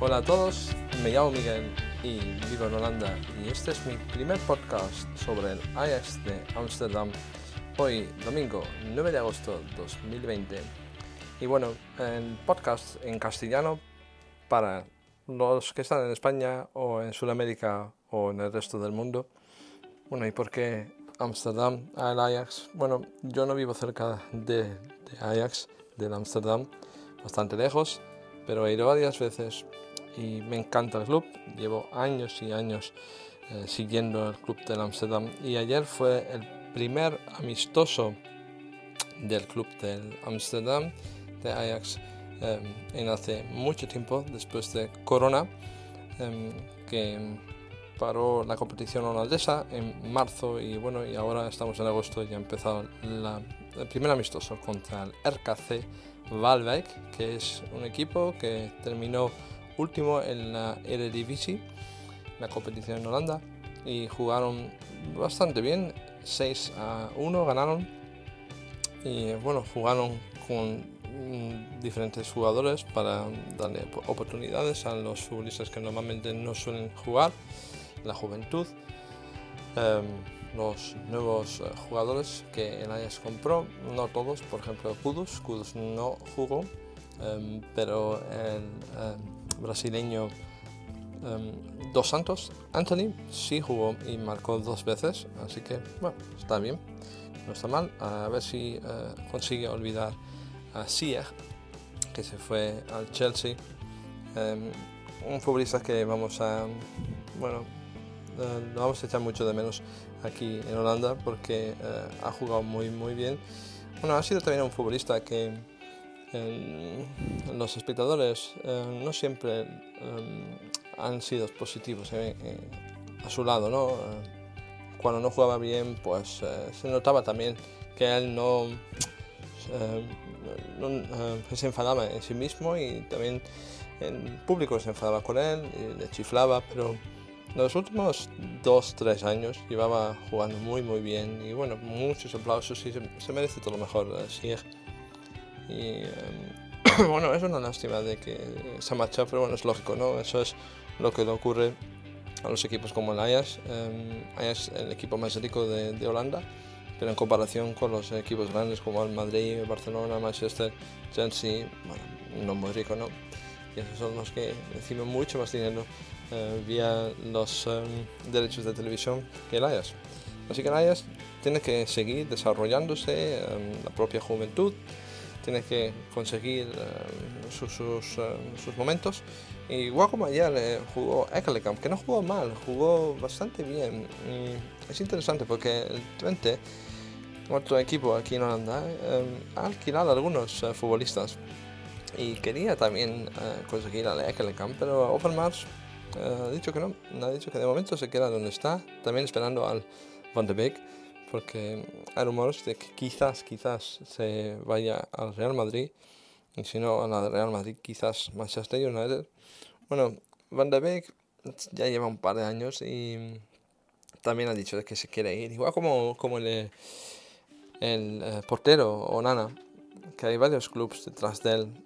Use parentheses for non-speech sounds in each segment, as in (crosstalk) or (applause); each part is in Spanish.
Hola a todos, me llamo Miguel y vivo en Holanda y este es mi primer podcast sobre el Ajax de Amsterdam. Hoy, domingo 9 de agosto 2020. Y bueno, el podcast en castellano para los que están en España o en Sudamérica o en el resto del mundo. Bueno, ¿y por qué Amsterdam al Ajax? Bueno, yo no vivo cerca de, de Ajax, del Amsterdam, bastante lejos, pero he ido varias veces y me encanta el club. Llevo años y años eh, siguiendo el club del Amsterdam y ayer fue el primer amistoso del club del Amsterdam de Ajax em, en hace mucho tiempo después de Corona em, que paró la competición holandesa en marzo y bueno y ahora estamos en agosto y ha empezado el primer amistoso contra el RKC Waalwijk que es un equipo que terminó último en la Eredivisie la competición en Holanda y jugaron bastante bien 6 a 1 ganaron. Y bueno jugaron con mm, diferentes jugadores para darle oportunidades a los futbolistas que normalmente no suelen jugar la juventud, em, los nuevos eh, jugadores que el Ajax compró, no todos, por ejemplo Kudus, Kudus no jugó, em, pero el em, brasileño Dos Santos, Anthony, sí jugó y marcó dos veces, así que bueno, está bien, no está mal, a ver si eh, consigue olvidar a Sieg, que se fue al Chelsea, un futbolista que vamos a, bueno, eh, lo vamos a echar mucho de menos aquí en Holanda porque eh, ha jugado muy muy bien. Bueno, ha sido también un futbolista que eh, los espectadores no siempre han sido positivos a su lado, ¿no? cuando no jugaba bien, pues se notaba también que él no, se enfadaba en sí mismo y también el público se enfadaba con él y le chiflaba, pero los últimos dos, tres años llevaba jugando muy, muy bien y bueno, muchos aplausos y se, merece todo lo mejor, eh, Y em, (coughs) bueno, es una lástima de que se ha marchado, pero bueno, es lógico, ¿no? Eso es lo que le ocurre a los equipos como el Ajax. Eh, Ajax es el equipo más rico de, de, Holanda, pero en comparación con los equipos grandes como el Madrid, Barcelona, Manchester, Chelsea, bueno, no muy rico, ¿no? Y esos son los que reciben mucho más dinero eh, vía los em, derechos de televisión que el Ajax. Así que el Ajax tiene que seguir desarrollándose la propia juventud, tiene que conseguir em, sus, em, sus, momentos. Igual como ayer eh, jugó Ekkelenkamp, que no jugó mal, jugó bastante bien. Y es interesante porque el Twente, otro equipo aquí en Holanda, ha alquilado a algunos eh, futbolistas y quería también conseguir al Ekkelenkamp, pero Overmars eh, ha dicho que no, ha dicho que de momento se queda donde está, también esperando al Van de Beek, porque hay rumores de que quizás, quizás se vaya al Real Madrid, y si no a Real Madrid, quizás Manchester United. Bueno, Van de Beek ya lleva un par de años y también ha dicho que se quiere ir, igual como, como el, el eh, portero Onana, que hay varios clubes detrás de él,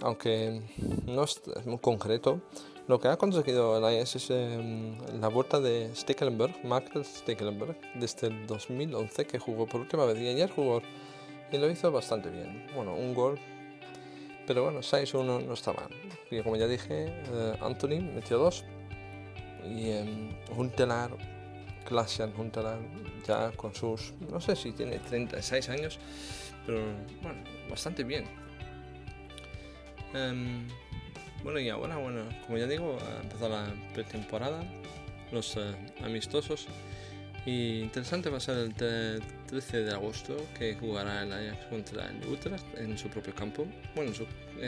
aunque no es muy concreto. Lo que ha conseguido el IS es em, la vuelta de Stekelenburg, Mark Stekelenburg, desde el 2011 que jugó por última vez y ayer jugó y lo hizo bastante bien. Bueno, un gol, pero bueno, 6-1 no está mal. Y como ya dije, eh, Anthony metió dos y eh, Huntelaar, Klaasian Huntelaar, ya con sus, no sé si tiene 36 años, pero bueno, bastante bien. Em, bueno, y ahora, bueno, como ya digo, ha empezado la pretemporada, los eh, amistosos. Y interesante va a ser el 13 de agosto que jugará el Ajax contra el Utrecht en su propio campo. Bueno,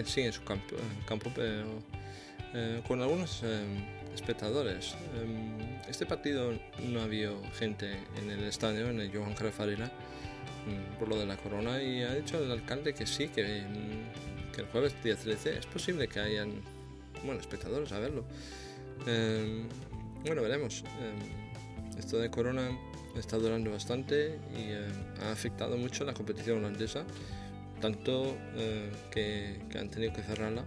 sí, en su campo, campo pero eh, con algunos eh, espectadores. Em, este partido no había gente en el estadio, en el Johan Cruyff Arena, mm, por lo de la corona, y ha dicho el alcalde que sí, que mm, que el jueves día 13 es posible que hayan bueno, espectadores a verlo. Em, bueno, veremos. Em, esto de Corona está durando bastante y em, ha afectado mucho la competición holandesa, tanto eh, que, han tenido que cerrarla,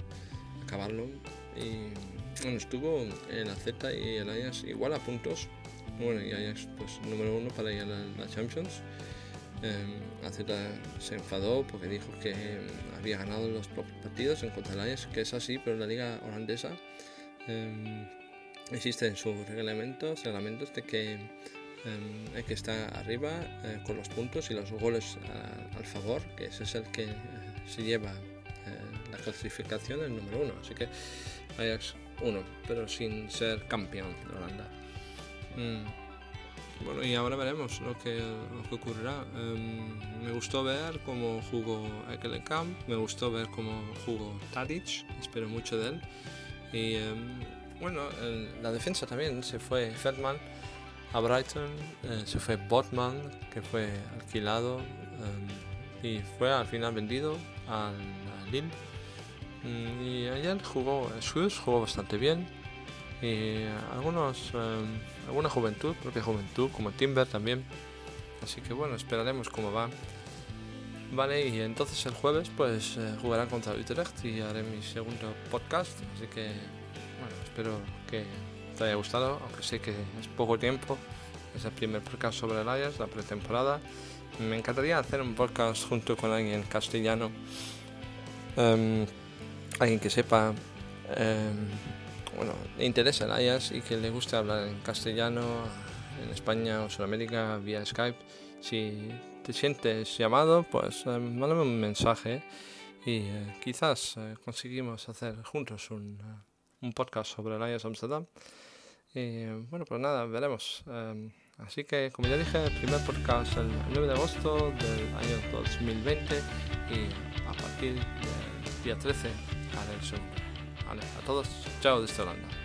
acabarlo y bueno, estuvo el Z y el Ajax igual a puntos. Bueno, y Ajax pues número uno para ir a la, Champions. Eh, AZ se enfadó porque dijo que había ganado los partidos en contra del Ajax, que es así, pero en la liga holandesa em, existen sus reglamentos, reglamentos de que em, hay que estar arriba eh, con los puntos y los goles al favor, que ese es el que eh, se lleva la clasificación el número uno. Así que Ajax uno, pero sin ser campeón de Holanda. Mm. Bueno, y ahora veremos lo que, lo que ocurrirá. Em, me gustó ver cómo jugó Ekelenkamp, me gustó ver cómo jugó Tadic, espero mucho de él. Y em, bueno, la defensa también se fue Feldman a Brighton, eh, se fue Botman, que fue alquilado em, y fue al final vendido al Lille Mm, y ayer jugó Swiss, jugó bastante bien. Y algunos, em, alguna juventud, propia juventud, como Timber también. Así que bueno, esperaremos cómo va. Vale, y entonces el jueves pues eh, jugará contra Utrecht y haré mi segundo podcast. Así que bueno, espero que te haya gustado, aunque sé que es poco tiempo. Es el primer podcast sobre el Ajax, la pretemporada. Me encantaría hacer un podcast junto con alguien castellano. Em, alguien que sepa, eh, bueno, le interesa el Ajax y que le guste hablar en castellano, en España o Sudamérica vía Skype. Si te sientes llamado, pues eh, mándame un mensaje y eh, quizás conseguimos hacer juntos un, un, podcast sobre el Ajax Amsterdam. Y bueno, pues nada, veremos. así que, como ya dije, el primer podcast el 9 de agosto del año 2020 y a partir del día 13 Vale, eso. Vale, a todos, chao desde Holanda.